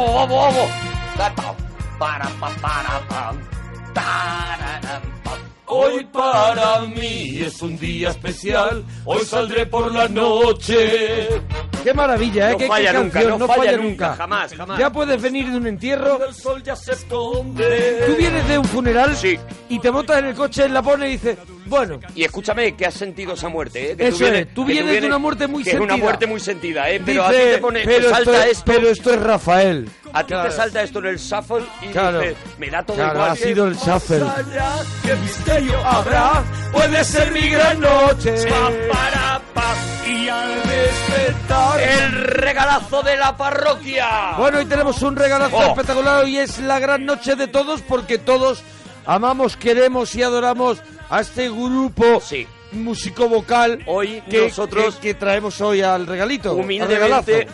vamos, vamos, vamos. Para, para. Hoy para mí es un día especial, hoy saldré por la noche. Qué maravilla, ¿eh? No Qué- qué falla nunca, canción, no falla nunca, jamás, jamás. Ya puedes venir de un entierro, El sol ya se esconde. tú vienes de un funeral Sí. y te montas en el coche, la pones y dices, bueno, Y escúchame, que has sentido esa muerte, ¿eh? Que Eso es, tú vienes de una muerte muy que es una sentida. muerte muy sentida, ¿eh? Pero a ti dice, te pone, te pero, esto salta es, esto, pero esto es Rafael. a ti Claro. te salta esto en el shuffle y Claro. dices, me da todo Claro, igual. ha sido el shuffle. ¿Qué misterio habrá? Puede ser mi gran noche. Y al despertar, el regalazo de la parroquia. Bueno, hoy tenemos un regalazo Oh. espectacular. Hoy es la gran noche de todos porque todos amamos, queremos y adoramos a este grupo Sí. músico vocal Hoy que, nosotros- que, que traemos hoy al regalito.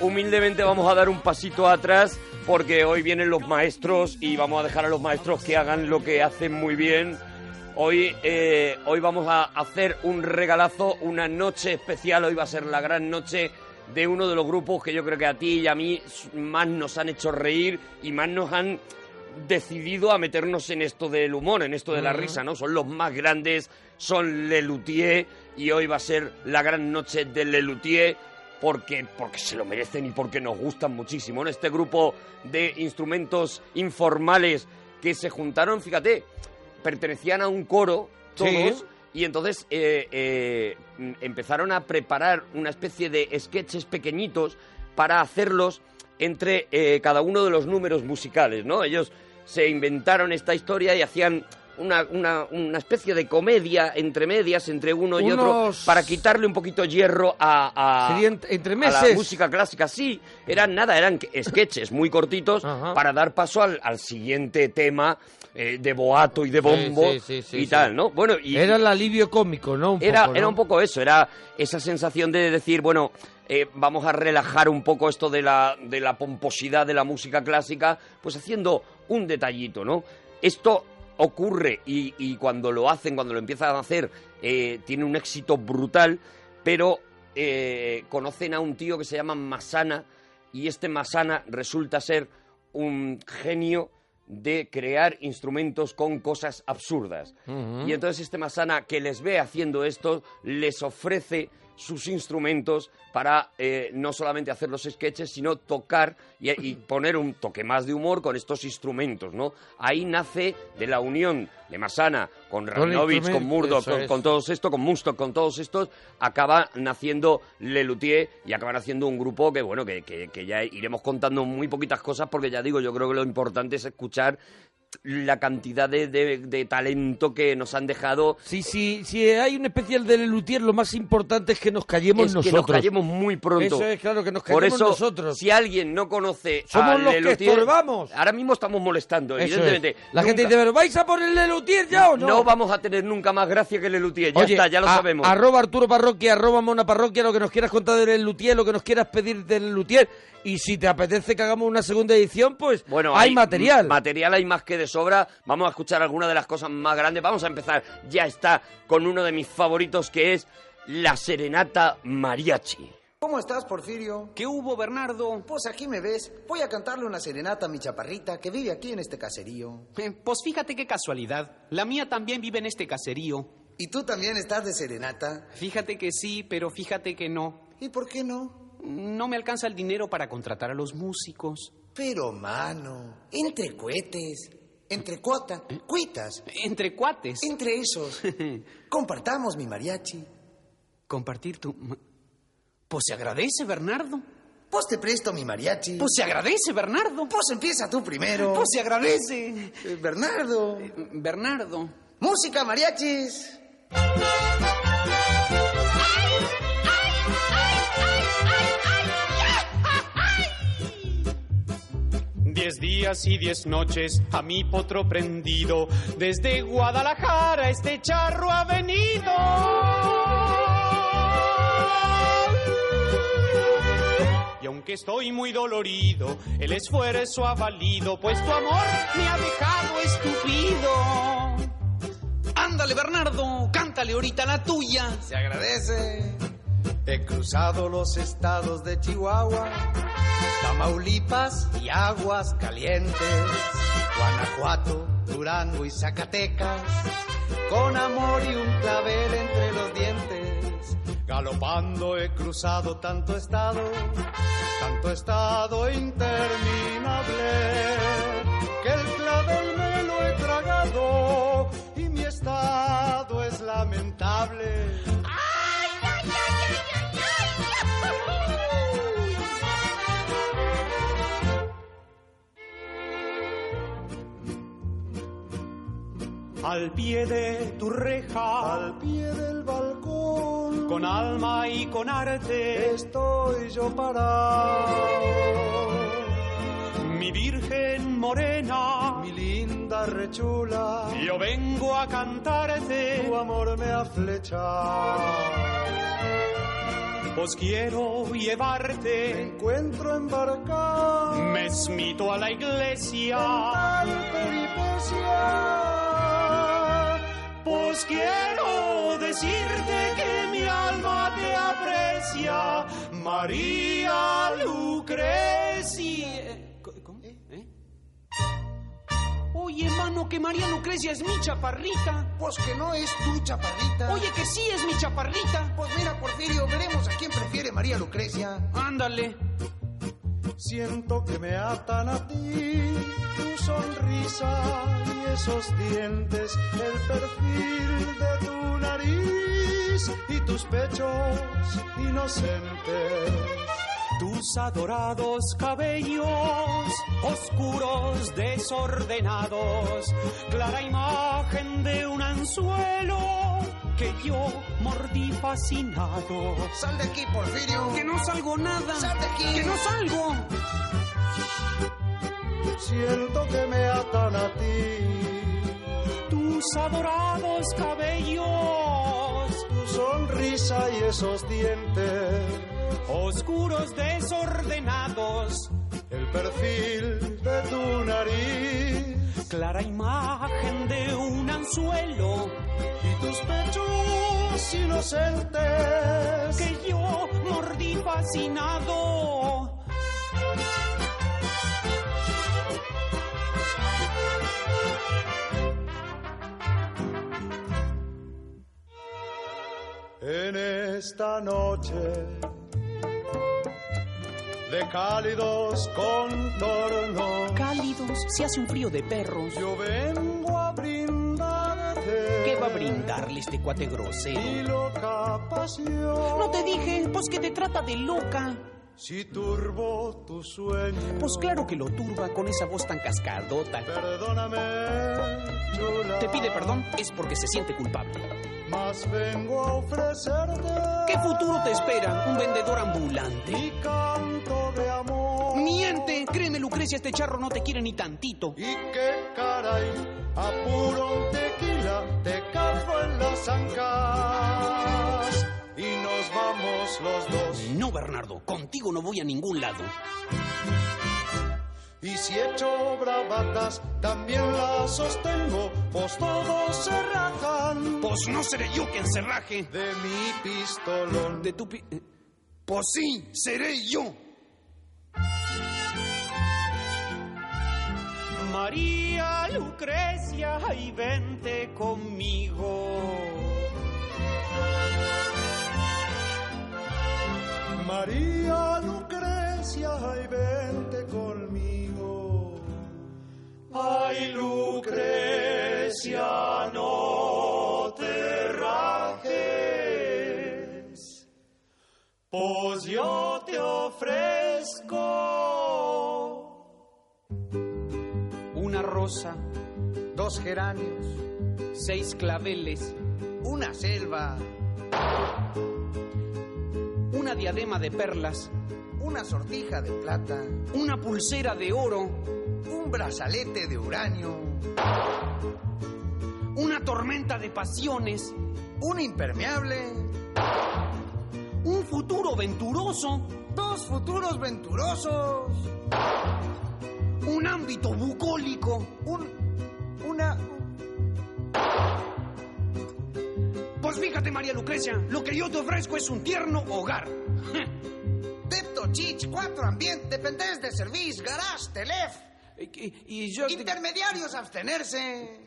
humildemente vamos a dar un pasito atrás porque hoy vienen los maestros y vamos a dejar a los maestros que hagan lo que hacen muy bien. Hoy, eh, hoy vamos a hacer un regalazo, una noche especial. Hoy va a ser la gran noche de uno de los grupos que yo creo que a ti y a mí más nos han hecho reír y más nos han decidido a meternos en esto del humor, en esto de la risa, ¿no? Son los más grandes, son Lelutier y hoy va a ser la gran noche de Lelutier porque, porque se lo merecen y porque nos gustan muchísimo. ¿no? Este grupo de instrumentos informales que se juntaron, fíjate, pertenecían a un coro todos Sí. y entonces eh, eh, empezaron a preparar una especie de sketches pequeñitos para hacerlos entre eh, cada uno de los números musicales, ¿no? Ellos se inventaron esta historia y hacían una, una, una especie de comedia entre medias, entre uno y otro, para quitarle un poquito hierro a, entre a meses. la música clásica. Sí, eran nada, eran sketches muy cortitos Ajá. para dar paso al, al siguiente tema eh, de boato y de bombo sí, sí, sí, y tal, ¿no? Bueno, y Era el alivio cómico, ¿no? Un era, poco, ¿no? era un poco eso, era esa sensación de decir, bueno, eh, vamos a relajar un poco esto de la, de la pomposidad de la música clásica, pues haciendo un detallito, ¿no? Esto ocurre y, y cuando lo hacen, cuando lo empiezan a hacer, eh, tiene un éxito brutal, pero eh, conocen a un tío que se llama Masana y este Masana resulta ser un genio de crear instrumentos con cosas absurdas. Y entonces este Masana que les ve haciendo esto, les ofrece sus instrumentos para eh, no solamente hacer los sketches, sino tocar y, y poner un toque más de humor con estos instrumentos, ¿no? Ahí nace de la unión de Masana con Rabinovich, con Murdoch, con, todos estos, con Munstock, con todos estos, acaba naciendo Lelutier y acaban haciendo un grupo que, bueno, que, que- que ya iremos contando muy poquitas cosas porque ya digo, yo creo que lo importante es escuchar la cantidad de, de- de talento que nos han dejado. Sí, sí, si hay un especial de Lelutier, lo más importante es que nos callemos es nosotros. que nos callemos muy pronto. Eso es, claro, que nos Por callemos eso, nosotros. si alguien no conoce Somos a los que Lelutier, estorbamos. ahora mismo estamos molestando, Eso es. evidentemente. La gente dice, ¿pero vais a poner Lelutier ya o no? no vamos a tener nunca más gracia que Lelutier, ya Oye, está, ya lo a- sabemos. Arroba Arturo Parroquia, arroba Mona Parroquia, lo que nos quieras contar del Lutier, lo que nos quieras pedir del Lutier. Y si te apetece que hagamos una segunda edición, pues Bueno, hay, material. Material hay más que de sobra. Vamos a escuchar algunas de las cosas más grandes. Vamos a empezar, ya está, con uno de mis favoritos que es la serenata mariachi. ¿Cómo estás, Porfirio? ¿Qué hubo, Bernardo? Pues aquí me ves. Voy a cantarle una serenata a mi chaparrita que vive aquí en este caserío. Eh, Pues fíjate qué casualidad. La mía también vive en este caserío. ¿Y tú también estás de serenata? Fíjate que sí, pero fíjate que no. ¿Y por qué no? No me alcanza el dinero para contratar a los músicos. Pero, mano, entre cohetes, entre cuota, cuitas, Entre cuates. entre esos. Compartamos mi mariachi. Compartir tu... Pues se agradece, Bernardo. Pues te presto mi mariachi. Pues se agradece, Bernardo. Pues empieza tú primero. Pues se agradece. Eh, Bernardo. Bernardo. Música, mariachis. Diez días y diez noches a mi potro prendido, desde Guadalajara este charro ha venido. Y aunque estoy muy dolorido, el esfuerzo ha valido, pues tu amor me ha dejado estúpido. Ándale, Bernardo. Cántale ahorita la tuya. Se agradece. He cruzado los estados de Chihuahua Tamaulipas y aguas calientes, Guanajuato, Durango y Zacatecas, con amor y un clavel entre los dientes. Galopando he cruzado tanto estado, tanto estado interminable, que el clavel me lo he tragado y mi estado es lamentable. Al pie de tu reja, Al pie del balcón con alma y con arte, estoy yo parado. mi virgen morena, Mi linda rechula, yo vengo a cantarte, tu amor me ha flechado. pues quiero Me llevarte, encuentro embarcado me esmito a la iglesia, tal peripecia. Pues quiero decirte que mi alma te aprecia, María Lucrecia. ¿Cómo? ¿Eh? Oye, mano, que María Lucrecia es mi chaparrita. Pues que no es tu chaparrita. Oye, que sí es mi chaparrita. pues mira, Porfirio, veremos a quién prefiere María Lucrecia. Ándale. Siento que me atan a ti, tu sonrisa y esos dientes, el perfil de tu nariz y tus pechos inocentes. Tus adorados cabellos, oscuros, desordenados, clara imagen de un anzuelo que yo mordí fascinado. Sal de aquí, Porfirio. Que no salgo nada. Sal de aquí. Que no salgo. Siento que me atan a ti, Tus adorados cabellos, tu sonrisa y esos dientes, oscuros, desordenados, el perfil de tu nariz clara imagen de un anzuelo y tus pechos inocentes. que yo mordí fascinado. En esta noche de cálidos contornos, Cálidos, se hace un frío de perros. yo vengo a brindarte. ¿Qué va a brindarle este cuate Mi grosero? loca pasión. No te dije, pues que te trata de loca. Si turbo tu sueño, Pues claro que lo turba con esa voz tan cascadota. perdóname, chula. Te pide perdón, es porque se siente culpable. Más vengo a ofrecerte ¿Qué futuro te espera? Un vendedor ambulante. mi canto de amor. Miente, créeme Lucrecia, este charro no te quiere ni tantito. Y qué caray, apuro un tequila, te cazo en las ancas y nos vamos los dos. No, Bernardo, contigo no voy a ningún lado. Y si echo bravatas, también las sostengo, pues todos se rajan Pues no seré yo quien se raje. de mi pistolón. De tu pi- eh, Pues sí, seré yo. María Lucrecia, y vente conmigo. María Lucrecia, ay, vente conmigo. Ay, Lucrecia, no te rajes, pues yo te ofrezco Una rosa, dos geranios, seis claveles, una selva, una diadema de perlas, una sortija de plata, una pulsera de oro, un brazalete de uranio, una tormenta de pasiones, un impermeable, un futuro venturoso, dos futuros venturosos, un ámbito bucólico, un. una. Pues fíjate, María Lucrecia, lo que yo te ofrezco es un tierno hogar. Depto, Chich, Cuatro, Ambient, Dependés de Service, Garage, Telef. Y, y yo... te- Intermediarios, abstenerse.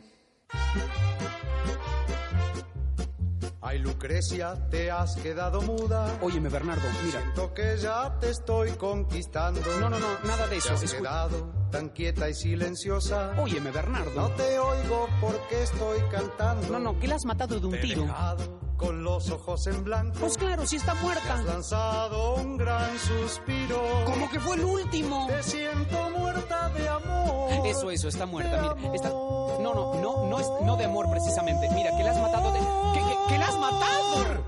Ay, Lucrecia, te has quedado muda. Óyeme, Bernardo, mira. Siento que ya te estoy conquistando. No, no, no, nada de Te eso. has escu- quedado tan quieta y silenciosa. Óyeme, No Bernardo. te oigo porque estoy cantando. No, no, que la has matado de un Te tiro. dejado con los ojos en blanco. Pues claro, si está Te has muerta. lanzado un gran suspiro. Como que fue el último. Te siento muerta de amor. Eso, eso, está muerta. Mira, está... No, no, no, no, es, no de amor precisamente. Mira, que la has matado de... ¡Que, que, que la has matado!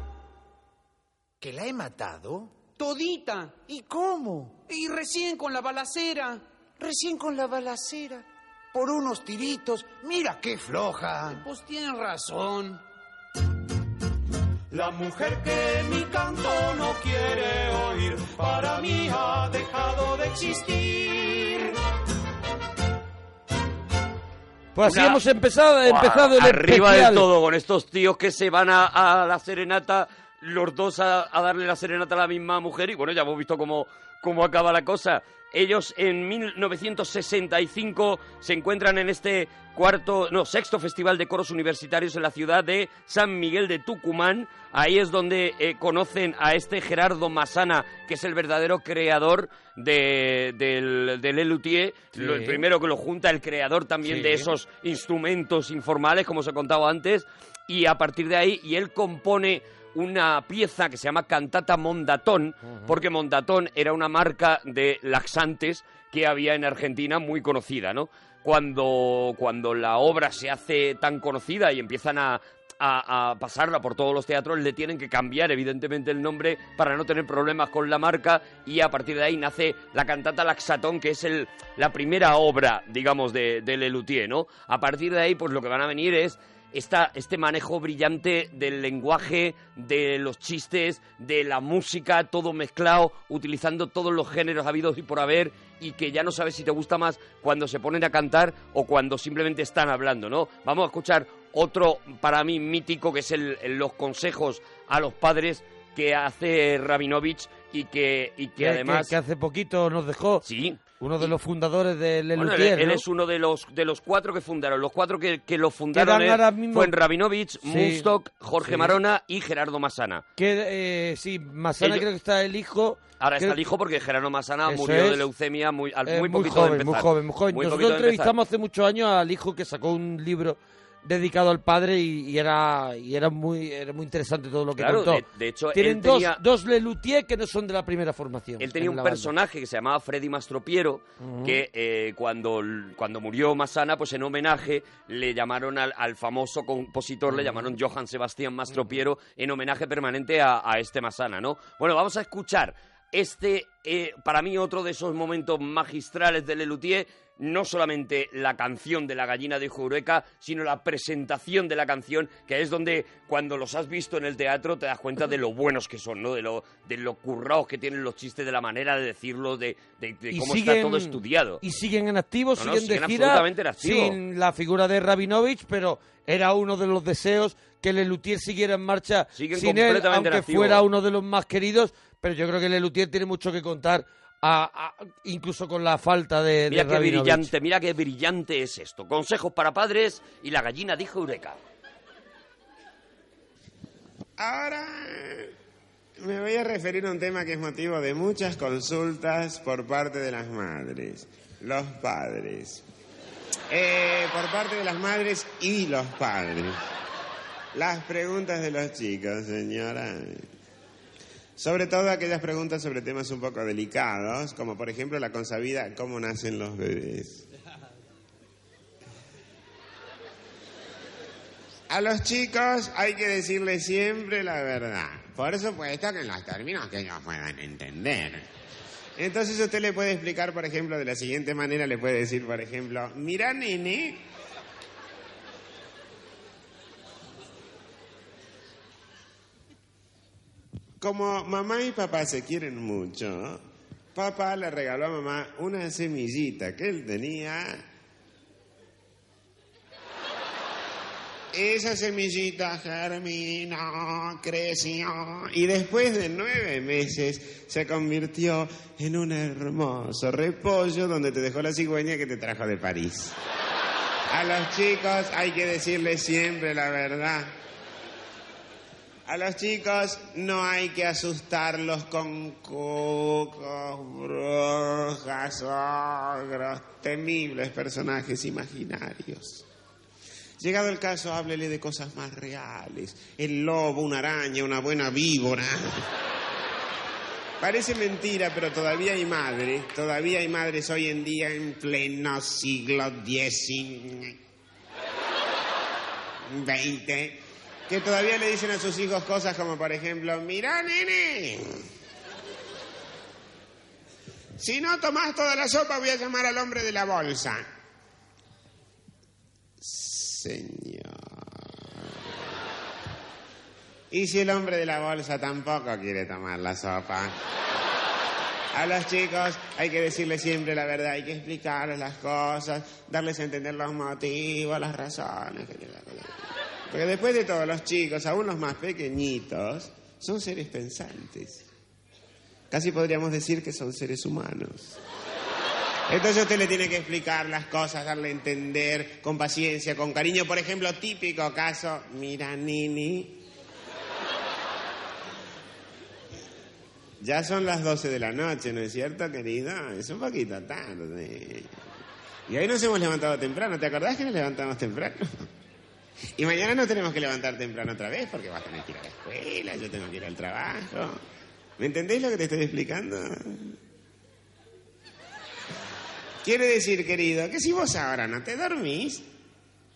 ¿Que la he matado? Todita. ¿Y cómo? Y recién con la balacera. Recién con la balacera. Por unos tiritos. Mira qué floja. Pues tienes razón. La mujer que mi canto no quiere oír, para mí ha dejado de existir. Pues así Una- hemos empezado, empezado el Arriba especial. de todo, con estos tíos que se van a, a la serenata, los dos a, a darle la serenata a la misma mujer, y bueno, ya hemos visto cómo, cómo acaba la cosa. Ellos en 1965 se encuentran en este cuarto, no, sexto festival de coros universitarios en la ciudad de San Miguel de Tucumán. Ahí es donde eh, conocen a este Gerardo Masana, que es el verdadero creador de, del, del lo- el primero que lo junta, el creador también Sí. de esos instrumentos informales, como os he contado antes, y a partir de ahí, y él compone una pieza que se llama Cantata Mondatón, porque Mondatón era una marca de laxantes que había en Argentina muy conocida, ¿no? Cuando, cuando la obra se hace tan conocida y empiezan a, a- a pasarla por todos los teatros, le tienen que cambiar evidentemente el nombre para no tener problemas con la marca y a partir de ahí nace la cantata Laxatón, que es el, la primera obra, digamos, de, de Lelutier, ¿no? A partir de ahí, pues lo que van a venir es esta, este manejo brillante del lenguaje, de los chistes, de la música, todo mezclado, utilizando todos los géneros habidos y por haber, y que ya no sabes si te gusta más cuando se ponen a cantar o cuando simplemente están hablando, ¿no? Vamos a escuchar otro, para mí, mítico, que es el, los consejos a los padres que hace Rabinovich y que, y que que, además... que- que hace poquito nos dejó Sí, uno de los fundadores de bueno, él, él ¿no? es uno de los de los cuatro que fundaron. Los cuatro que, que lo fundaron Quedan ahora mismo- fueron Rabinovich, Sí, Munstock, Jorge sí. Marona y Gerardo Masana. Que, eh, sí, Masana Ellos- creo que está el hijo. Ahora creo está el hijo porque Gerardo Masana Eso murió es. de leucemia muy, al- Eh, muy muy, poquito de joven, muy empezar. joven, muy joven. Muy Nosotros poquito de empezar. entrevistamos hace muchos años al hijo que sacó un libro dedicado al padre y, y era y era muy era muy interesante todo lo que Claro, contó. de, de hecho, Tienen él tenía, dos, dos Lelutier que no son de la primera formación. él tenía en un banda. personaje que se llamaba Freddy Mastropiero, que eh, cuando, cuando murió Masana, pues en homenaje le llamaron al, al famoso compositor, le llamaron Johann Sebastián Mastropiero, en homenaje permanente a, a este Masana, ¿no? Bueno, vamos a escuchar este, eh, para mí, otro de esos momentos magistrales de Lelutier, no solamente la canción de la gallina de Jureca, sino la presentación de la canción, que es donde cuando los has visto en el teatro te das cuenta de lo buenos que son, ¿no? De lo, de lo currados que tienen los chistes, de la manera de decirlos, de, de- de cómo siguen- está todo estudiado. Y siguen en activo, No, no, siguen, siguen de gira, absolutamente en activo. sin la figura de Rabinovich, pero era uno de los deseos que Lelutier siguiera en marcha Siguen sin él, aunque fuera uno de los más queridos, pero yo creo que Lelutier tiene mucho que contar, a- a- incluso con la falta de, Mira de qué Rabinovich. brillante, mira qué brillante es esto. Consejos para padres y la gallina dijo Eureka. Ahora me voy a referir a un tema que es motivo de muchas consultas por parte de las madres, los padres. Eh, por parte de las madres y los padres. Las preguntas de los chicos, señora. Sobre todo aquellas preguntas sobre temas un poco delicados, como por ejemplo la consabida, ¿cómo nacen los bebés? A los chicos hay que decirles siempre la verdad. Por supuesto que en los términos que ellos puedan entender. Entonces usted le puede explicar, por ejemplo, de la siguiente manera, le puede decir, por ejemplo, mira nene, como mamá y papá se quieren mucho, papá le regaló a mamá una semillita que él tenía esa semillita germinó, creció y después de nueve meses se convirtió en un hermoso repollo donde te dejó la cigüeña que te trajo de París. A los chicos hay que decirles siempre la verdad. A los chicos no hay que asustarlos con cucos, brujas, ogros, temibles personajes imaginarios. Llegado el caso, háblele de cosas más reales. El lobo, una araña, una buena víbora. Parece mentira, pero todavía hay madres, todavía hay madres hoy en día en pleno siglo XIX, XX, que todavía le dicen a sus hijos cosas como, por ejemplo, mira, nene, si no tomás toda la sopa voy a llamar al hombre de la bolsa. Señor. Y si el hombre de la bolsa tampoco quiere tomar la sopa. A los chicos hay que decirles siempre la verdad, hay que explicarles las cosas, darles a entender los motivos, las razones. Porque después de todo, los chicos, aún los más pequeñitos, son seres pensantes. Casi podríamos decir que son seres humanos. Entonces usted le tiene que explicar las cosas, darle a entender con paciencia, con cariño. Por ejemplo, típico caso, mira, Nini. Ya son las 12 de la noche, ¿no es cierto, querido? Es un poquito tarde. Y hoy nos hemos levantado temprano. ¿Te acordás que nos levantamos temprano? Y mañana nos tenemos que levantar temprano otra vez porque vas a tener que ir a la escuela, yo tengo que ir al trabajo. ¿Me entendéis lo que te estoy explicando? Quiere decir, querido, que si vos ahora no te dormís,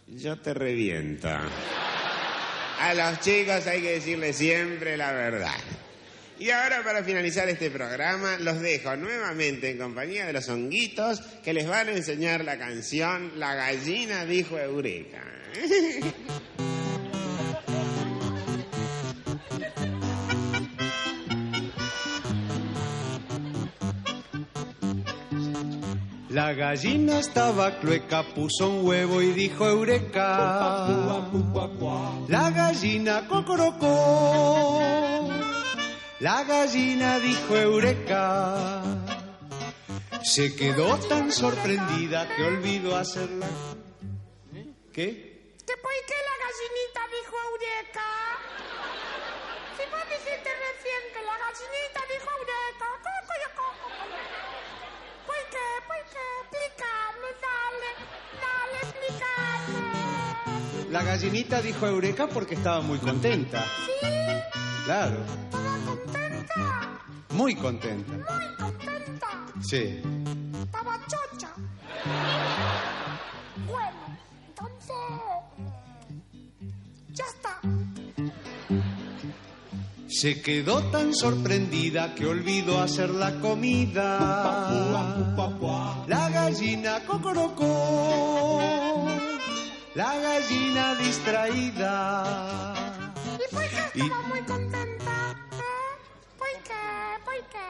yo te reviento. A los chicos hay que decirles siempre la verdad. Y ahora para finalizar este programa los dejo nuevamente en compañía de los honguitos que les van a enseñar la canción La gallina dijo Eureka. La gallina estaba clueca, puso un huevo y dijo Eureka. La gallina cocorocó. La gallina dijo Eureka. Se quedó tan sorprendida que olvidó hacerla. ¿Qué? ¿Que por qué la gallinita dijo Eureka? Si vos dijiste recién que la gallinita dijo Eureka. ¿Por qué? ¿Por qué? Explícame, dale, dale, explícame. La gallinita dijo Eureka porque estaba muy contenta. ¿Sí? Claro, ¿Estaba contenta? muy contenta. Muy contenta. Sí. Estaba chocha. Bueno, entonces... Ya está. Se quedó tan sorprendida que olvidó hacer la comida. La gallina cocorocó. La gallina distraída. ¿Y por qué Y- estaba muy contenta? ¿Por qué? ¿Por qué?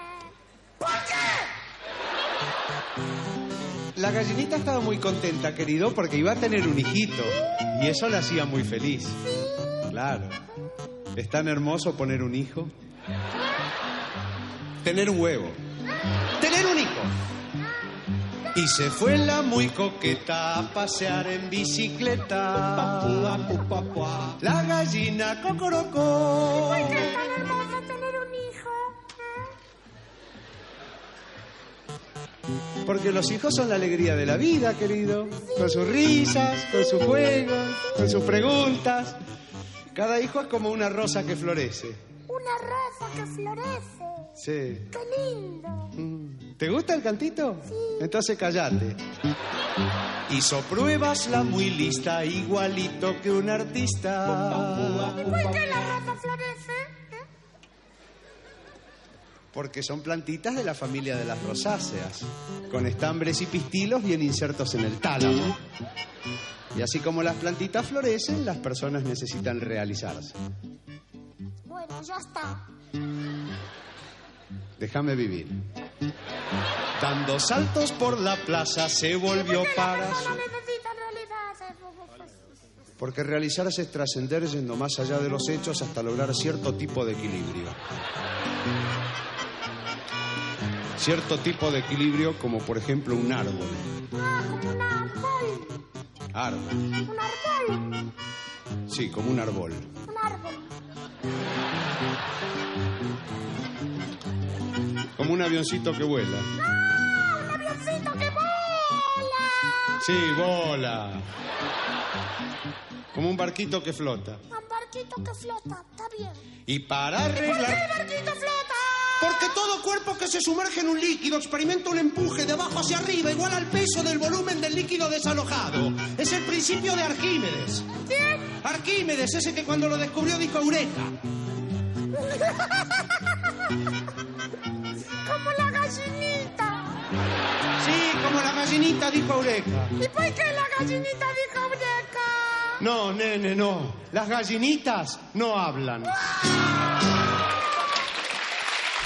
¿Por qué? La gallinita estaba muy contenta, querido, porque iba a tener un hijito. Y eso la hacía muy feliz. Claro. Es tan hermoso poner un hijo. Tener un huevo. Y se fue la muy coqueta a pasear en bicicleta. La gallina cocorocó. ¿Por qué es tan hermoso tener un hijo? ¿Eh? Porque los hijos son la alegría de la vida, querido. Con sus risas, con sus juegos, con sus preguntas. Cada hijo es como una rosa que florece. Una rosa que florece. Sí. ¡Qué lindo! ¿Te gusta el cantito? Entonces callate. Hizo pruebas la muy lista, igualito que un artista. ¿Y por qué la rosa florece? ¿Eh? Porque son plantitas de la familia de las rosáceas, con estambres y pistilos bien insertos en el tálamo. Y así como las plantitas florecen, las personas necesitan realizarse. Ya está. Déjame vivir. Dando saltos por la plaza se volvió ¿Por qué la para su... porque realizarse es trascender yendo más allá de los hechos hasta lograr cierto tipo de equilibrio. Cierto tipo de equilibrio como por ejemplo un árbol. Ah, como un árbol. Árbol. Un árbol. Sí, como un árbol. Como un avioncito que vuela. ¡Ah, un avioncito que mola! Sí, bola. Como un barquito que flota. Un barquito que flota, está bien. Y para ¿Por qué el barquito flota? Porque todo cuerpo que se sumerge en un líquido experimenta un empuje de abajo hacia arriba igual al peso del volumen del líquido desalojado. Es el principio de Arquímedes. ¿Quién? Arquímedes, ese que cuando lo descubrió dijo Eureka. Como la gallinita. Sí, como la gallinita dijo Eureka. ¿Y por qué la gallinita dijo breca? No, nene, no. Las gallinitas no hablan.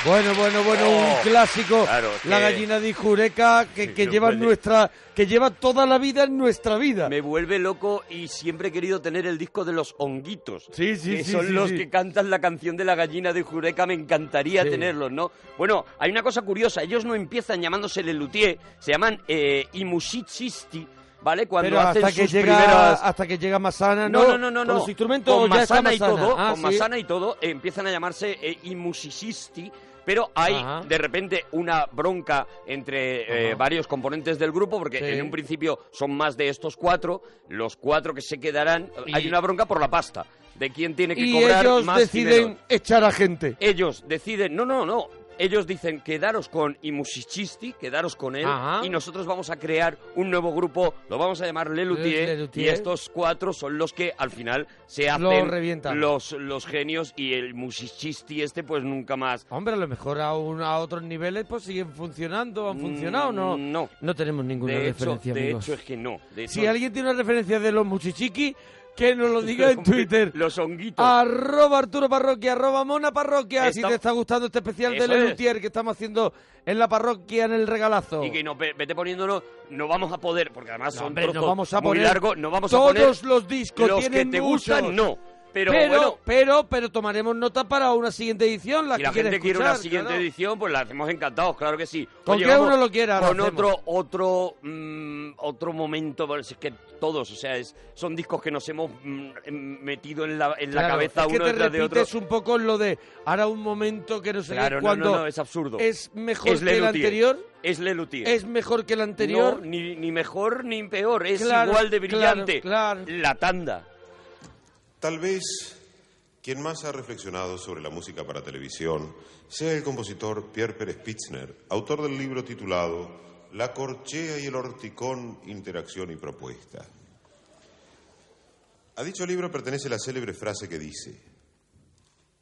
Bueno, bueno, bueno, un Oh, clásico. claro, La que- gallina de Jureca que, que no lleva puede. nuestra, que lleva toda la vida en nuestra vida. Me vuelve loco y siempre he querido tener el disco de los honguitos. Sí, sí, que sí, son sí, los sí. que cantan la canción de la gallina de Jureca, me encantaría tenerlos, ¿no? Bueno, hay una cosa curiosa, ellos no empiezan llamándose Lelutier, se llaman eh, Imusicisti, ¿vale? Cuando Pero hacen hasta que sus llega primeras... hasta que llega Masana, ¿no? No, no, no, no, Con los instrumentos con está Masana y Masana. todo, Ah, con sí. Masana y todo, eh, empiezan a llamarse eh, Imusicisti, pero hay Ajá. de repente una bronca entre eh, varios componentes del grupo, porque Sí. en un principio son más de estos cuatro, los cuatro que se quedarán, Y- hay una bronca por la pasta, de quién tiene que Y cobrar ellos más deciden echar a gente. Ellos deciden, no, no, no. Ellos dicen, quedaros con Imusicisti, quedaros con él, Ajá. y nosotros vamos a crear un nuevo grupo, lo vamos a llamar Lelutier, Lelutier. y estos cuatro son los que al final se hacen revientan. los, los genios, y el Musicisti este pues nunca más. Hombre, a lo mejor a, un- a otros niveles pues siguen funcionando, han funcionado, ¿no? Mm, No. No tenemos ninguna De hecho, referencia, de amigos. hecho es que no. De hecho, Si alguien tiene una referencia de los muchichiqui, que nos lo diga en Twitter. Los honguitos. Arroba Arturo Parroquia, arroba Mona Parroquia. Si te está gustando este especial de Eso es. Lelutier que estamos haciendo en la parroquia en el regalazo. Y que no, ve- vete poniéndolo, no vamos a poder, porque además No, son hombre, no trozos vamos a muy poner largos, no vamos todos a poner los discos, los que tienen te muchos. gustan, no. Pero, pero, bueno, pero, pero tomaremos nota para una siguiente edición. La si que la gente quiere una siguiente claro. edición, pues la hacemos encantados, claro que sí. Con Oye, que vamos uno lo quiera, Con otro, otro, mm, otro momento, bueno, es que todos, o sea, es, son discos que nos hemos mm, em, metido en la, en la cabeza es que uno te detrás de otro. repites un poco lo de ahora un momento que no sé Claro, qué, no, cuando no, no, es absurdo. es mejor Es que el anterior, Es Lelutier. es mejor que el anterior. No, ni, ni mejor ni peor, es Claro, igual de claro, brillante. claro. La tanda. Tal vez quien más ha reflexionado sobre la música para televisión sea el compositor Pierre Pérez Pitzner, autor del libro titulado La corchea y el horticón, interacción y propuesta. A dicho libro pertenece la célebre frase que dice,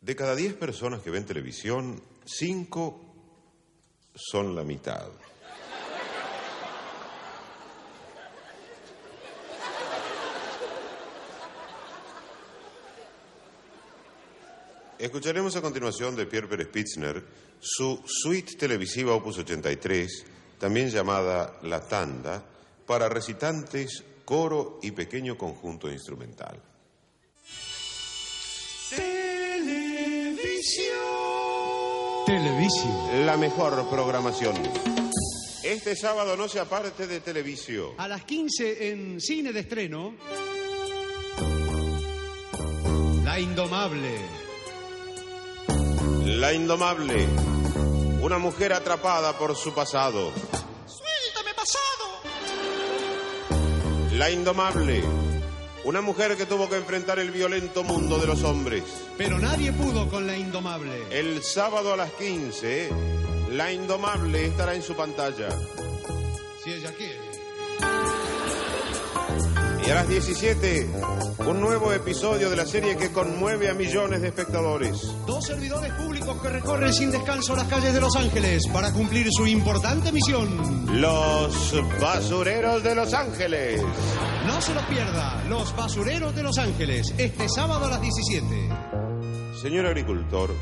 de cada diez personas que ven televisión, cinco son la mitad. Escucharemos a continuación de Pierre Pérez Pitzner su suite televisiva Opus 83, también llamada La Tanda, para recitantes, coro y pequeño conjunto instrumental. Televisión. La mejor programación. Este sábado no se aparte de televisión. A las 15 en cine de estreno. La Indomable. La Indomable. Una mujer atrapada por su pasado. ¡Suéltame, pasado! La Indomable. Una mujer que tuvo que enfrentar el violento mundo de los hombres. Pero nadie pudo con la Indomable. El sábado a las 15, La Indomable estará en su pantalla. Si ella quiere. Y a las 17, un nuevo episodio de la serie que conmueve a millones de espectadores. Dos servidores públicos que recorren sin descanso las calles de Los Ángeles para cumplir su importante misión. Los basureros de Los Ángeles. No se lo pierda, Los Basureros de Los Ángeles, este sábado a las 17. Señor agricultor,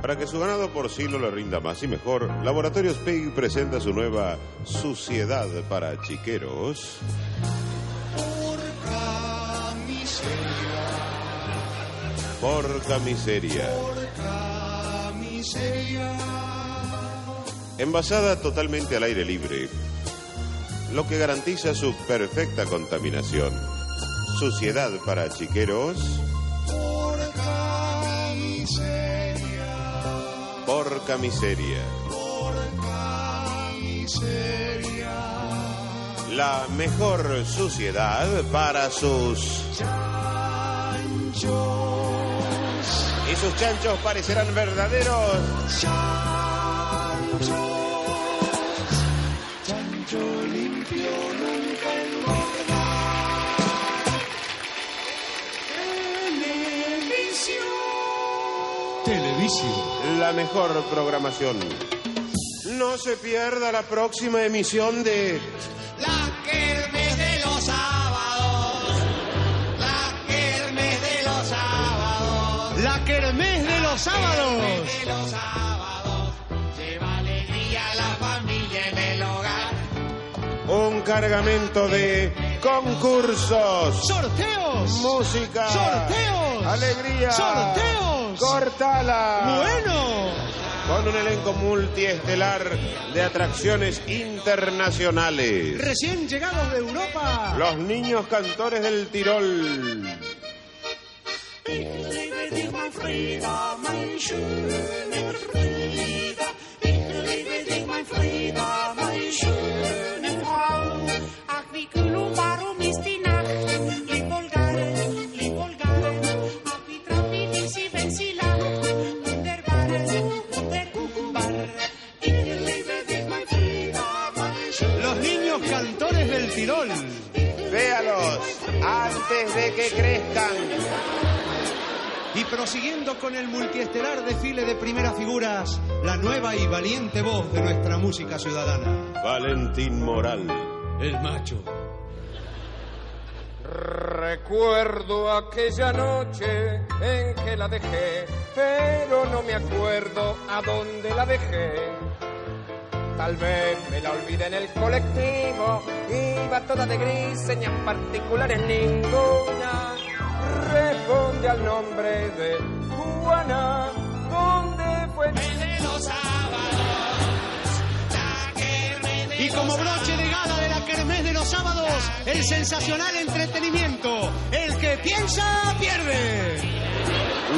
para que su ganado porcino le rinda más y mejor, Laboratorios Pig presenta su nueva Suciedad para Chiqueros. Porca, miseria. Porca miseria. Envasada totalmente al aire libre, lo que garantiza su perfecta contaminación. Suciedad para chiqueros, Porca miseria. porca miseria. Porca miseria. La mejor suciedad para sus... Chanchos. Y sus chanchos parecerán verdaderos. Chanchos. Chancho limpio nunca engorda. Televisión. Televisión. La mejor programación. No se pierda la próxima emisión de... La Kermés de los sábados. De los sábados. Lleva alegría a la familia en el hogar. Un cargamento de concursos, Sorteos. música, Sorteos. alegría, Sorteos. cortala. Bueno. Con un elenco multiestelar de atracciones internacionales. Recién llegados de Europa. Los niños cantores del Tirol. Frieda, mein schöner Frieda, ich liebe dich, mein Frieda, mein schöner prosiguiendo con el multiestelar desfile de primeras figuras, la nueva y valiente voz de nuestra música ciudadana. Valentín Moral. El macho. Recuerdo aquella noche en que la dejé, pero no me acuerdo a dónde la dejé. Tal vez me la olvidé en el colectivo, iba toda de gris, señas particulares ninguna. Responde al nombre de Juana, ¿dónde fue? De los sábados. La kermés de Y como broche de gala de la Kermés de los sábados, el sensacional entretenimiento. El que piensa, pierde.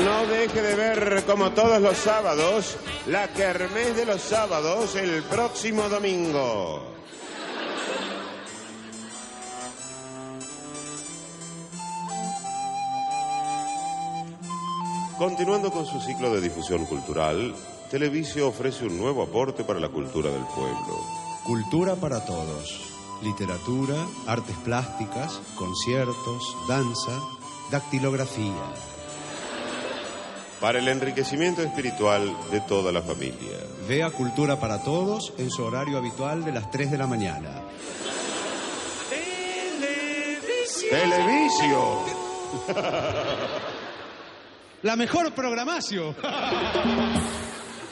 No deje de ver como todos los sábados la kermés de los sábados el próximo domingo. Continuando con su ciclo de difusión cultural, Televisio ofrece un nuevo aporte para la cultura del pueblo. Cultura para todos. Literatura, artes plásticas, conciertos, danza, dactilografía. Para el enriquecimiento espiritual de toda la familia. Vea Cultura para Todos en su horario habitual de las 3 de la mañana. Televisio. La mejor programación.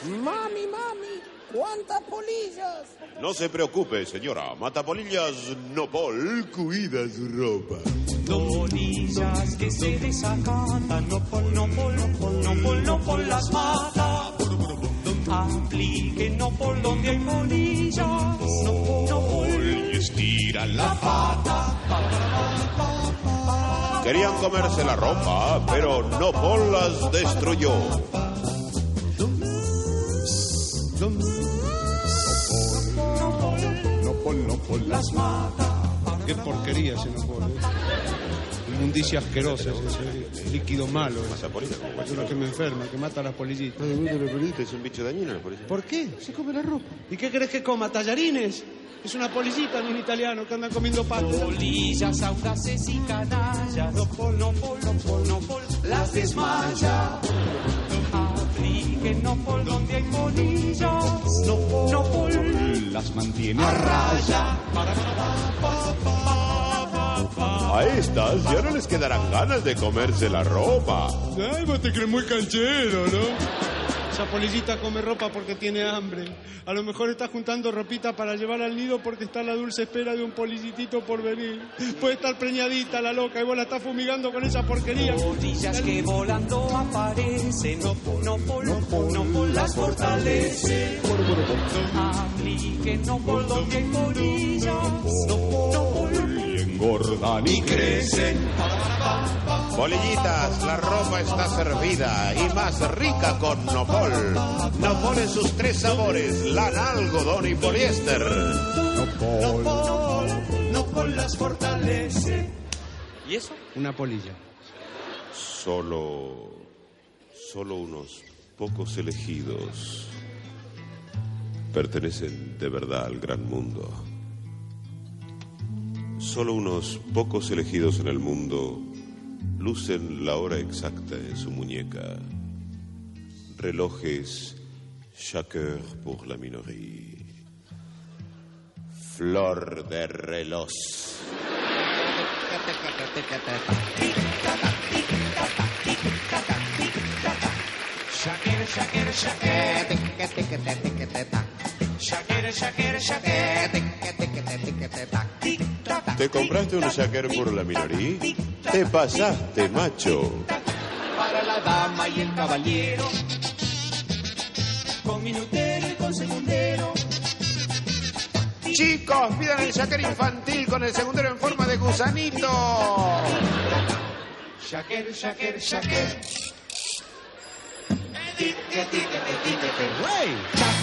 Mami, mami, ¿cuántas polillas? No se preocupe, señora. Matapolillas Nopol cuida su ropa. Polillas que se desacatan, no pol, no pol, no pol, no pol, no pol las mata. Aplique no pol donde hay polillas, no pol, no pol. Y estira la pata. Querían comerse la ropa, pero Nopol las destruyó. No pol, no pol las mata. Qué porquería ese no pone. Inmundicia asquerosa, ese líquido malo. Es una que me enferma, que mata a las polillitas. No, no, no, es un bicho dañino la polilla. ¿Por qué? Se come la ropa. ¿Y qué crees que coma? ¿Tallarines? Es una polillita, no un italiano que anda comiendo pato. Polillas audaces y canallas, no pol, no pol, no pol, no pol, las desmaya. Aplique no pol donde hay polillas, no pol, no pol, Las mantiene a raya. A estas ya no les quedarán ganas de comerse la ropa. Ay, vos te crees muy canchero, ¿no? Esa polillita come ropa porque tiene hambre. A lo mejor está juntando ropita para llevar al nido porque está a la dulce espera de un polillitito por venir. Puede estar preñadita la loca y vos la estás fumigando con esa porquería. Polillas que volando aparecen, no por, no por, no por, no por las fortalece. Apliquen, no por donde hay engordan y crecen. Bolillitas, la ropa está servida y más rica con Nopol. Nopol en sus tres sabores, lana, algodón y poliéster. Nopol, Nopol las fortalece. ¿Y eso? Una polilla. Solo, solo unos pocos elegidos pertenecen de verdad al gran mundo. Solo unos pocos elegidos en el mundo lucen la hora exacta en su muñeca. Relojes chaque pour la minoría. Flor de reloj. ¿Te compraste un shaker por la minoría? Te pasaste, macho. Para la dama y el caballero. Con minutero y con segundero. Chicos, pidan el shaker infantil con el segundero en forma de gusanito. Shakira. Bueno, Ahí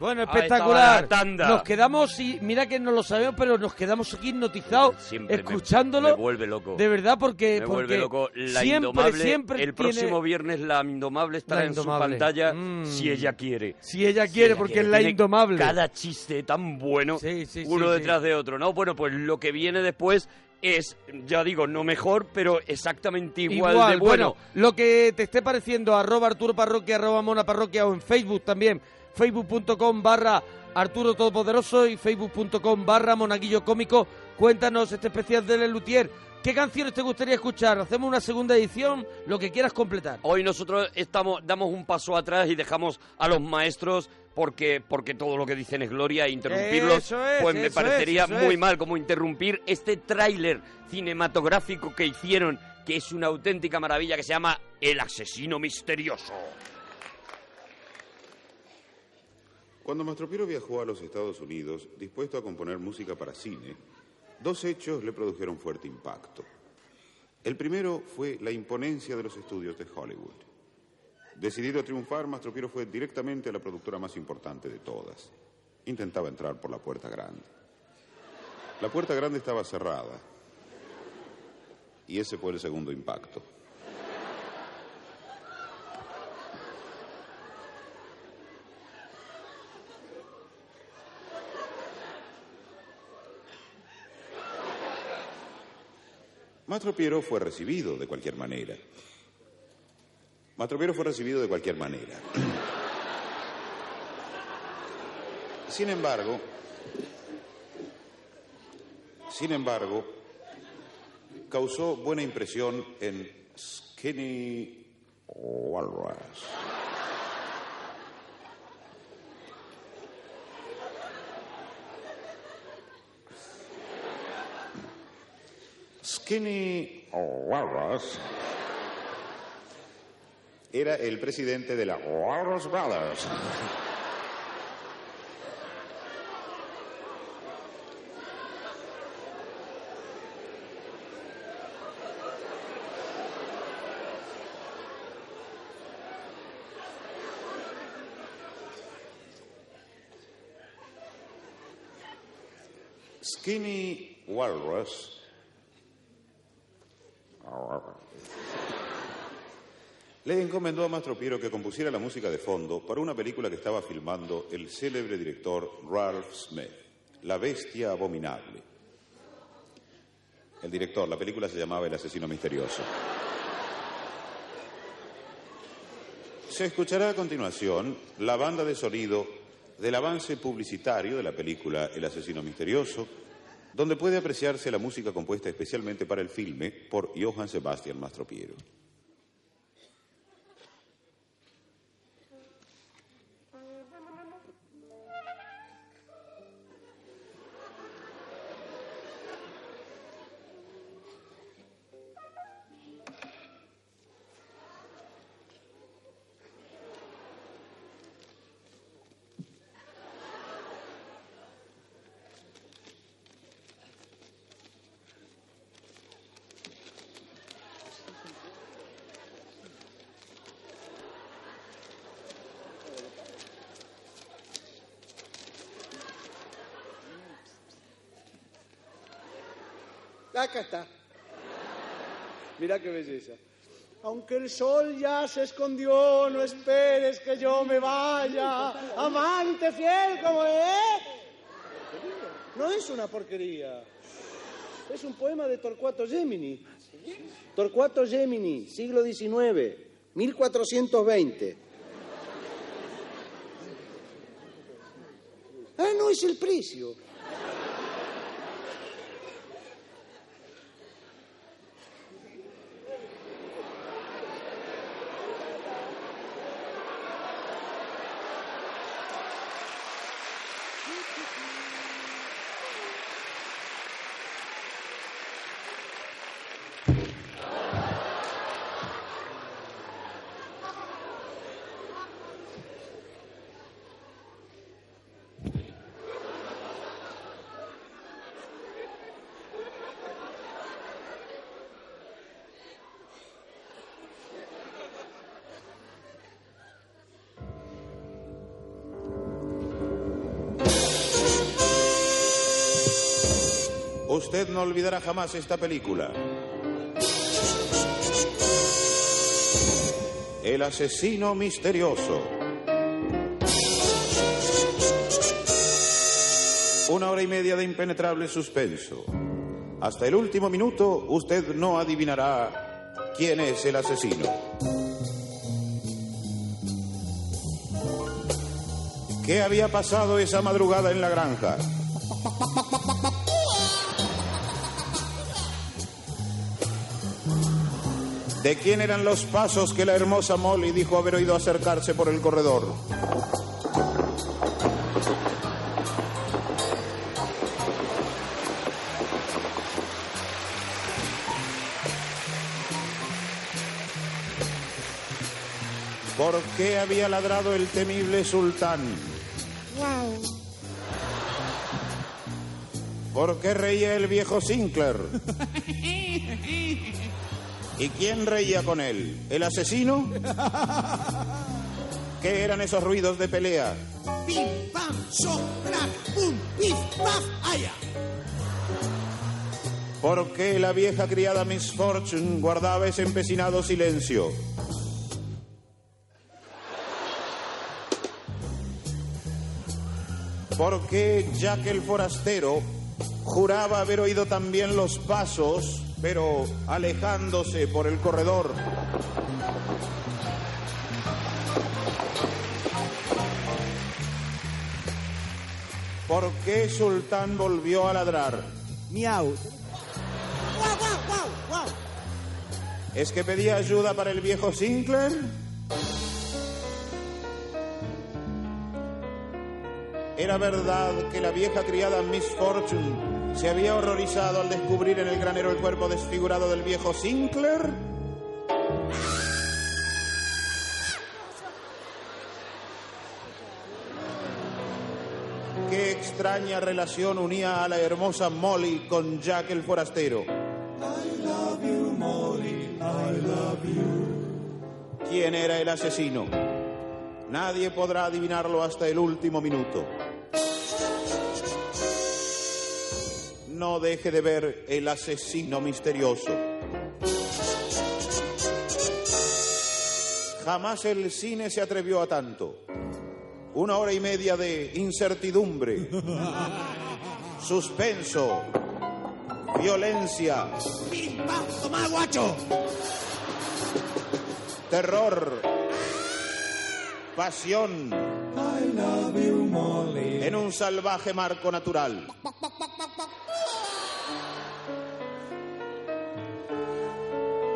estaba espectacular. Nos quedamos y mira que no lo sabemos, pero nos quedamos aquí hipnotizados Siempre escuchándolo. me vuelve loco. De verdad, porque, Me porque vuelve loco. La siempre, Indomable, siempre el tiene- próximo viernes la Indomable estará La en su pantalla Mm. si ella quiere. Si ella quiere, porque es la Tiene Indomable. Cada chiste tan bueno, Sí, sí, uno sí, detrás de otro, ¿no? Bueno, pues lo que viene después es, ya digo, no mejor, pero exactamente igual, de bueno. lo que te esté pareciendo, arroba Arturo Parroquia, arroba Mona Parroquia o en Facebook también, facebook.com barra Arturo Todopoderoso y facebook.com barra Monaguillo Cómico. Cuéntanos este especial de Lelutier. ¿Qué canciones te gustaría escuchar? Hacemos una segunda edición, lo que quieras completar. Hoy nosotros estamos, damos un paso atrás y dejamos a los maestros porque, porque todo lo que dicen es gloria e interrumpirlos, Eso es, pues me parecería es, muy es. mal como interrumpir este tráiler cinematográfico que hicieron, que es una auténtica maravilla, que se llama El asesino misterioso. Cuando Mastropiero viajó a los Estados Unidos, dispuesto a componer música para cine, dos hechos le produjeron fuerte impacto. El primero fue la imponencia de los estudios de Hollywood. Decidido a triunfar, Mastropiero fue directamente a la productora más importante de todas. Intentaba entrar por la puerta grande. La puerta grande estaba cerrada. Y ese fue el segundo impacto. Mastro Piero fue recibido de cualquier manera. Mastro Piero fue recibido de cualquier manera. Sin embargo, sin embargo, causó buena impresión en Skinny Walrus. Skinny Walrus era el presidente de la Walrus Brothers. Skinny Walrus le encomendó a Mastro Piero que compusiera la música de fondo para una película que estaba filmando el célebre director Ralph Smith, La Bestia Abominable. El director, la película se llamaba El Asesino Misterioso. Se escuchará a continuación la banda de sonido del avance publicitario de la película El Asesino Misterioso, donde puede apreciarse la música compuesta especialmente para el filme por Johann Sebastian Mastropiero. Acá está. Mira qué belleza. Aunque el sol ya se escondió, no esperes que yo me vaya. Amante fiel como es. No es una porquería. Es un poema de Torcuato Gemini. Torcuato Gemini, siglo XIX, 1420. Ah, no es el precio. Usted no olvidará jamás esta película. El asesino misterioso. Una hora y media de impenetrable suspenso. Hasta el último minuto usted no adivinará quién es el asesino. ¿Qué había pasado esa madrugada en la granja? ¿De quién eran los pasos que la hermosa Molly dijo haber oído acercarse por el corredor? ¿Por qué había ladrado el temible sultán? ¿Por qué reía el viejo Sinclair? ¿Y quién reía con él? ¿El asesino? ¿Qué eran esos ruidos de pelea? Pim, pam, so, crack, pum, pif, paf, aya. ¿Por qué la vieja criada Miss Fortune guardaba ese empecinado silencio? ¿Por qué Jack el forastero juraba haber oído también los pasos, pero alejándose por el corredor? ¿Por qué Sultán volvió a ladrar? Miau. ¿Es que pedía ayuda para el viejo Sinclair? ¿Era verdad que la vieja criada Miss Fortune se había horrorizado al descubrir en el granero el cuerpo desfigurado del viejo Sinclair? ¿Qué extraña relación unía a la hermosa Molly con Jack el forastero? ¿Quién era el asesino? Nadie podrá adivinarlo hasta el último minuto. No deje de ver el asesino misterioso. Jamás el cine se atrevió a tanto. Una hora y media de incertidumbre, suspenso, violencia, toma, guacho. terror, pasión en un salvaje marco natural.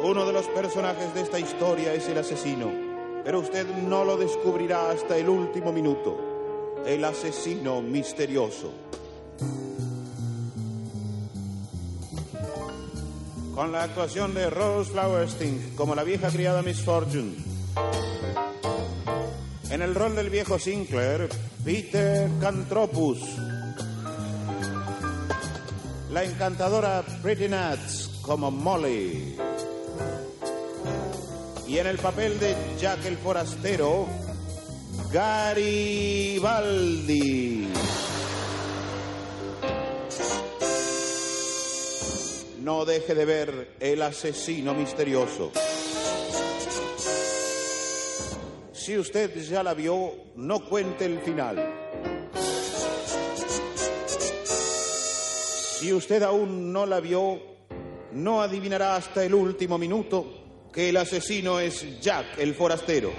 Uno de los personajes de esta historia es el asesino, pero usted no lo descubrirá hasta el último minuto. El asesino misterioso. Con la actuación de Rose Flowerstein como la vieja criada Miss Fortune. En el rol del viejo Sinclair, Peter Cantropus. La encantadora Pretty Nuts como Molly. Y en el papel de Jack el forastero, Garibaldi. no deje de ver El asesino misterioso. Si usted ya la vio, no cuente el final. Si usted aún no la vio, no adivinará hasta el último minuto que el asesino es Jack el forastero.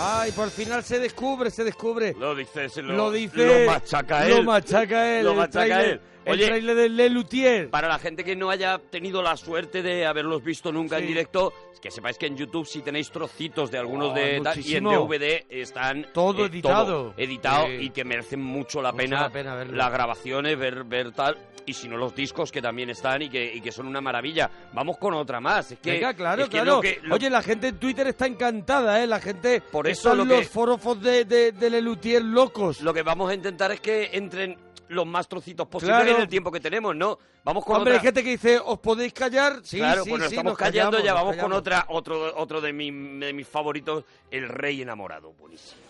Ay, por final se descubre, se descubre. Lo dice, se lo, Lo dice. lo machaca él. Lo machaca él. Lo machaca tráiler- él. El Oye, trailer de Le Luthier. Para la gente que no haya tenido la suerte de haberlos visto nunca en Sí. directo, que sepáis que en YouTube si tenéis trocitos de algunos Oh, de y en. DVD están Todo eh, editado. editado Sí. y que merecen mucho la Mucho pena, la pena las grabaciones, ver, ver tal. Y si no, los discos que también están y que, y que son una maravilla. Vamos con otra más. Es que, Venga, claro, es que claro. lo que- lo- Oye, la gente en Twitter está encantada, ¿eh? La gente... Por eso lo los forofos de, de, de Le Luthier locos. Lo que vamos a intentar es que entren los más trocitos posibles Claro. en el tiempo que tenemos, ¿no? Vamos con Hombre, otra... hay gente que dice, ¿os podéis callar? Sí, claro, sí, pues nos sí, estamos nos callando, callamos, ya vamos con otra, otro, otro de, mi- de mis favoritos, El Rey Enamorado. Buenísimo.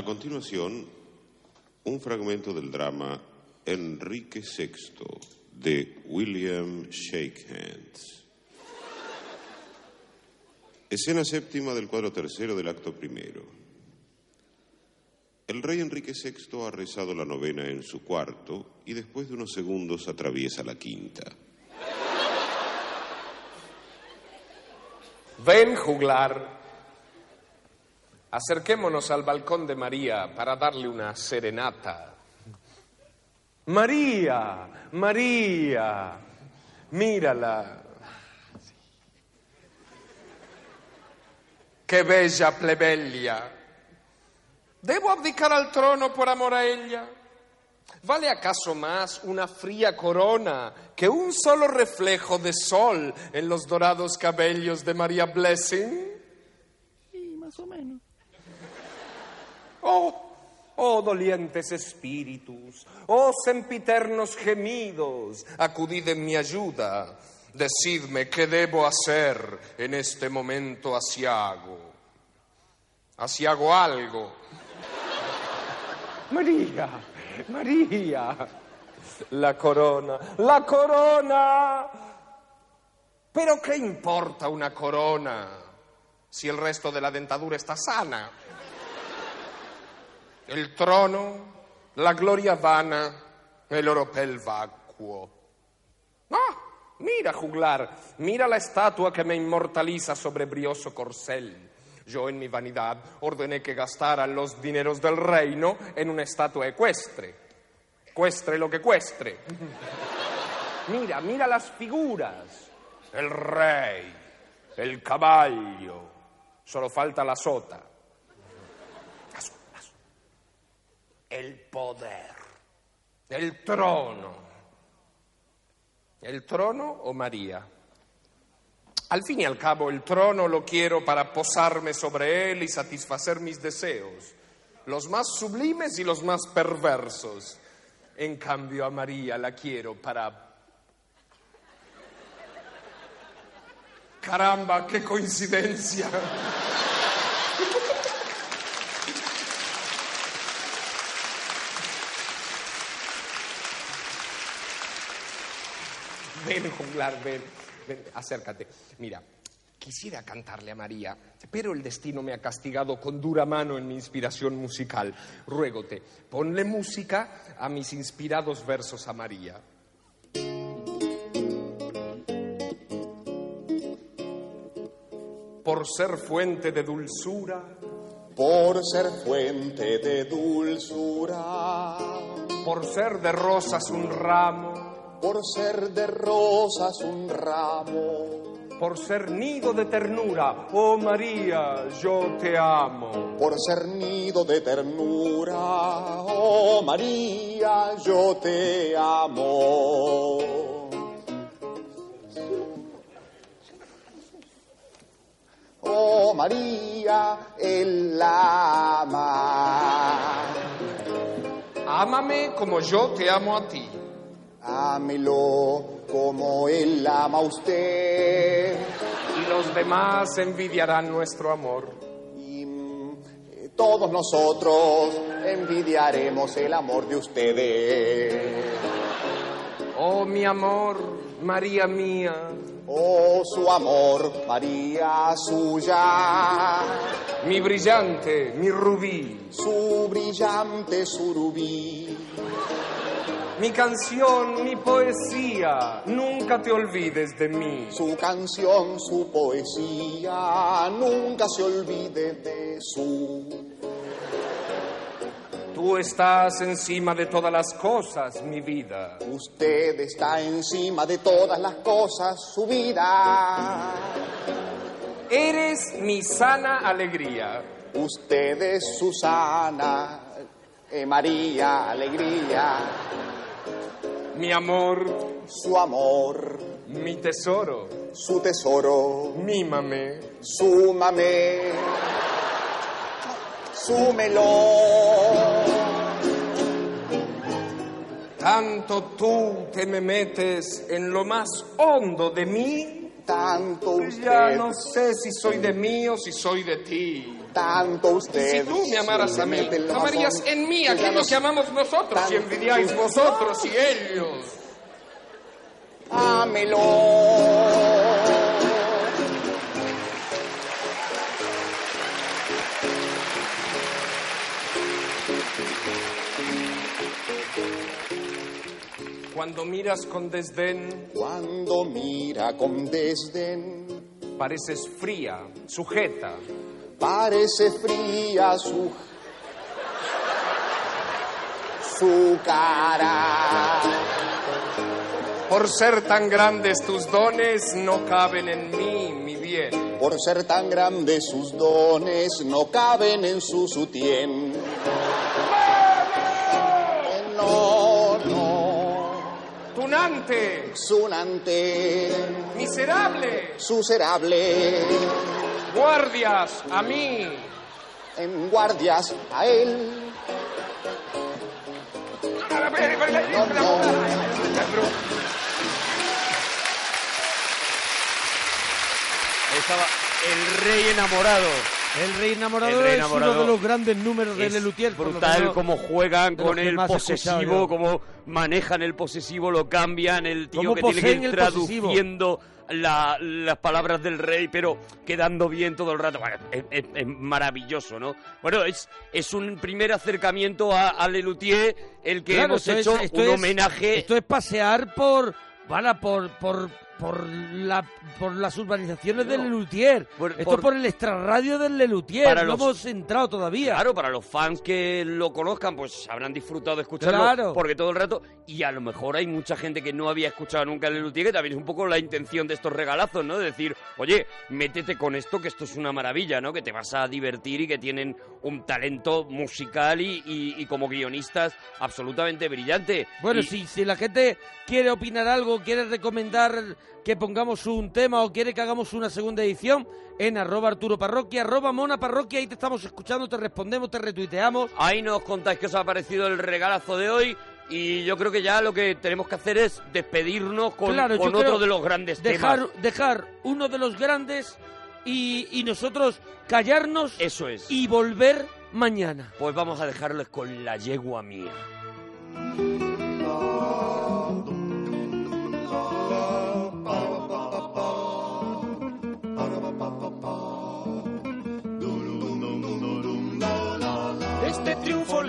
A continuación, un fragmento del drama Enrique VI de William Shakehands. Escena séptima del cuadro tercero del acto primero. El rey Enrique VI ha rezado la novena en su cuarto y después de unos segundos atraviesa la quinta. Ven, juglar. Acerquémonos al balcón de María para darle una serenata. María, María, mírala. Qué bella plebeya. ¿Debo abdicar al trono por amor a ella? ¿Vale acaso más una fría corona que un solo reflejo de sol en los dorados cabellos de María Blessing? Sí, más o menos. Oh, oh dolientes espíritus, oh sempiternos gemidos, acudid en mi ayuda. Decidme qué debo hacer en este momento asiago. Asiago algo. María, María. La corona, la corona. Pero ¿qué importa una corona si el resto de la dentadura está sana? El trono, la gloria vana, el oropel vacuo. Ah, mira, juglar, mira la estatua que me inmortaliza sobre brioso corcel. Yo en mi vanidad ordené que gastaran los dineros del reino en una estatua ecuestre. Cuestre lo que cuestre. Mira, mira las figuras. El rey, el caballo. Solo falta la sota. El poder. El trono. ¿El trono o María? Al fin y al cabo, el trono lo quiero para posarme sobre él y satisfacer mis deseos, los más sublimes y los más perversos. En cambio, a María la quiero para... Caramba, qué coincidencia. Ven, juglar, ven, ven, acércate. Mira, quisiera cantarle a María, pero el destino me ha castigado con dura mano en mi inspiración musical. Ruégote, ponle música a mis inspirados versos a María. Por ser fuente de dulzura, por ser fuente de dulzura, por ser de rosas un ramo, por ser de rosas un ramo, por ser nido de ternura, oh María, yo te amo. por ser nido de ternura, oh María, yo te amo. oh María, él la ama. Ámame como yo te amo a ti. Ámelo como él ama a usted. Y los demás envidiarán nuestro amor. Y mm, todos nosotros envidiaremos el amor de ustedes. Oh, mi amor, María mía. Oh, su amor, María suya. Mi brillante, mi rubí. Su brillante surubí. Mi canción, mi poesía, nunca te olvides de mí. Su canción, su poesía, nunca se olvide de su. Tú estás encima de todas las cosas, mi vida. Usted está encima de todas las cosas, su vida. Eres mi sana alegría. Usted es Susana, eh, María, alegría. Mi amor, su amor, mi tesoro, su tesoro, mímame, súmame, súmelo. Tanto tú te me metes en lo más hondo de mí, tanto usted. Ya no sé si soy de mí o si soy de ti. Tanto usted. Si tú me amaras a mí, amarías en mí aquello que amamos nosotros y envidiáis vosotros y ellos. Ámelo. Cuando miras con desdén, Cuando mira con desdén, pareces fría, sujeta. parece fría su su cara. Por ser tan grandes tus dones, no caben en mí, mi bien. Por ser tan grandes sus dones, no caben en su sutién. No, no, Tunante, sunante, miserable, suserable, guardias, a mí. en guardias a él. No, no. Estaba el rey enamorado. El rey enamorado, El rey es uno de los grandes números de Lelutier. brutal no- cómo juegan con el posesivo, cómo manejan el posesivo, lo cambian, el tío que tiene que ir traduciendo la- las palabras del rey, pero quedando bien todo el rato. Bueno, es, es- es maravilloso, ¿no? Bueno, es, es un primer acercamiento a, a Lelutier, el que Claro, hemos hecho un homenaje. Esto es pasear por, para, por, por, por, la, por las urbanizaciones del Lelutier. Por- esto por- por el extrarradio del Lelutier. Para no los- hemos entrado todavía. Claro, para los fans que lo conozcan, pues habrán disfrutado de escucharlo Claro. porque todo el rato. Y a lo mejor hay mucha gente que no había escuchado nunca el Lelutier, que también es un poco la intención de estos regalazos, ¿no? De decir, oye, métete con esto, que esto es una maravilla, ¿no? Que te vas a divertir y que tienen un talento musical y, y- y como guionistas absolutamente brillante. Bueno, Y- si, si la gente quiere opinar algo, quiere recomendar que pongamos un tema o quiere que hagamos una segunda edición, en arroba Arturo Parroquia, arroba Mona Parroquia, ahí te estamos escuchando, te respondemos, te retuiteamos. Ahí nos contáis qué os ha parecido el regalazo de hoy. Y yo creo que ya lo que tenemos que hacer es despedirnos con, Claro, con otro de los grandes dejar, temas. Dejar uno de los grandes y, y nosotros callarnos Eso es. y volver mañana. Pues vamos a dejarles con la yegua mía.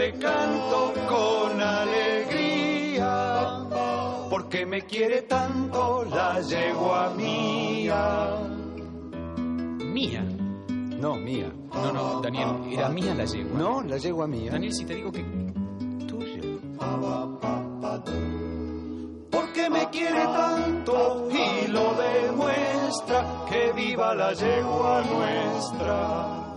Le canto con alegría, porque me quiere tanto la yegua mía. Mía. No, mía. No, no, Daniel, era mía la yegua. No, la yegua mía. Daniel, si te digo que... Tuya. Porque me quiere tanto y lo demuestra, que viva la yegua nuestra.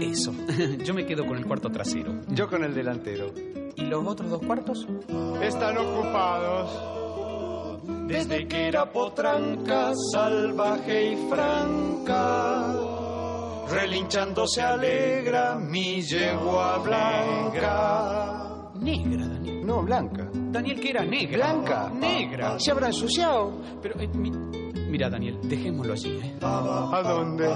Eso. Yo me quedo con el cuarto trasero. Yo con el delantero. ¿Y los otros dos cuartos? Están ocupados. Desde que era potranca, salvaje y franca, relinchando se alegra mi yegua blanca. Negra, Daniel. No, blanca. Daniel, que era negra. Blanca. Negra. Se habrá ensuciado. Pero, eh, mi- mira, Daniel, dejémoslo allí, ¿eh? ¿A dónde?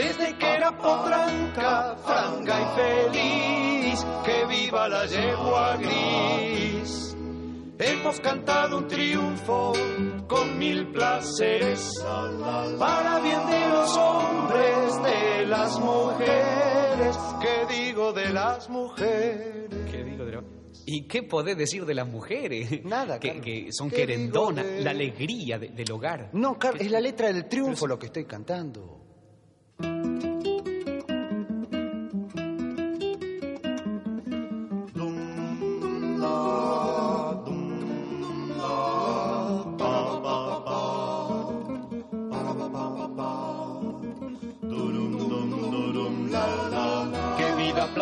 Desde que era potranca, franga y feliz, que viva la yegua gris. Hemos cantado un triunfo con mil placeres, para bien de los hombres, de las mujeres, ¿qué digo de las mujeres? ¿Qué digo de la- ¿Y qué podés decir de las mujeres? Nada, que, que son ¿Qué querendonas, de- la alegría de- del hogar. No, Carlos, es la letra del triunfo lo que estoy cantando.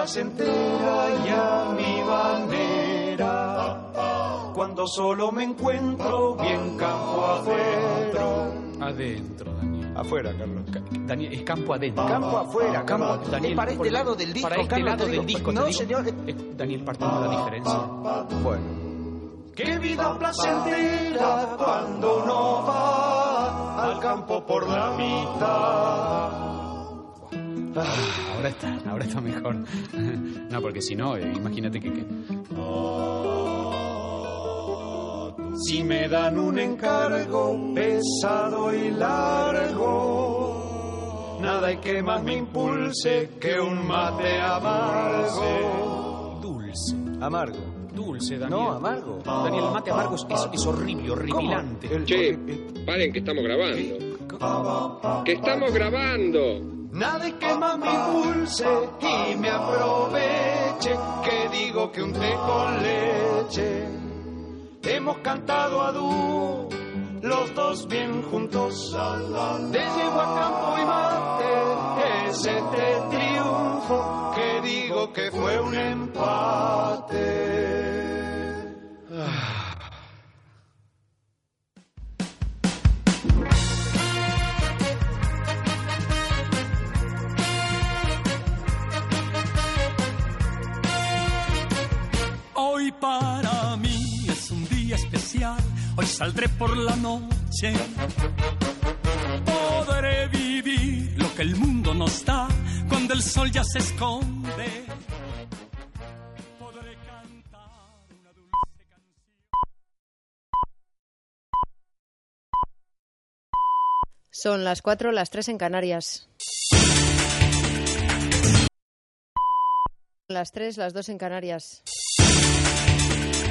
Placentera y a mi manera. Cuando solo me encuentro bien campo afuera. Adentro, Daniel. Afuera, Carlos. Daniel, es campo adentro. Campo afuera, Campo, Carlos. Daniel, para este lado del disco, Para este Carlos, lado del disco, No, señor. Eh, Daniel, partimos la diferencia. Bueno. Qué vida placentera cuando uno va al campo por la mitad. Ah, ahora está, ahora está mejor. No, porque si no, eh, imagínate que... que- Si me dan un encargo pesado y largo, nada hay que más me impulse que un mate amargo. Dulce. Amargo. Dulce, Daniel. No, amargo. Daniel, el mate amargo es, es- es horrible, horripilante. Che, paren que estamos grabando. ¡Que estamos grabando! Nada hay que más me impulse y me aproveche, que digo que un té con leche. Hemos cantado a dúo, los dos bien juntos, de yegua a campo y mate, es este triunfo, que digo que fue un empate. Hoy para mí es un día especial, hoy saldré por la noche. Podré vivir lo que el mundo nos da cuando el sol ya se esconde. Podré cantar una dulce Son las 4, las 3 en Canarias. Las 3, las 2 en Canarias.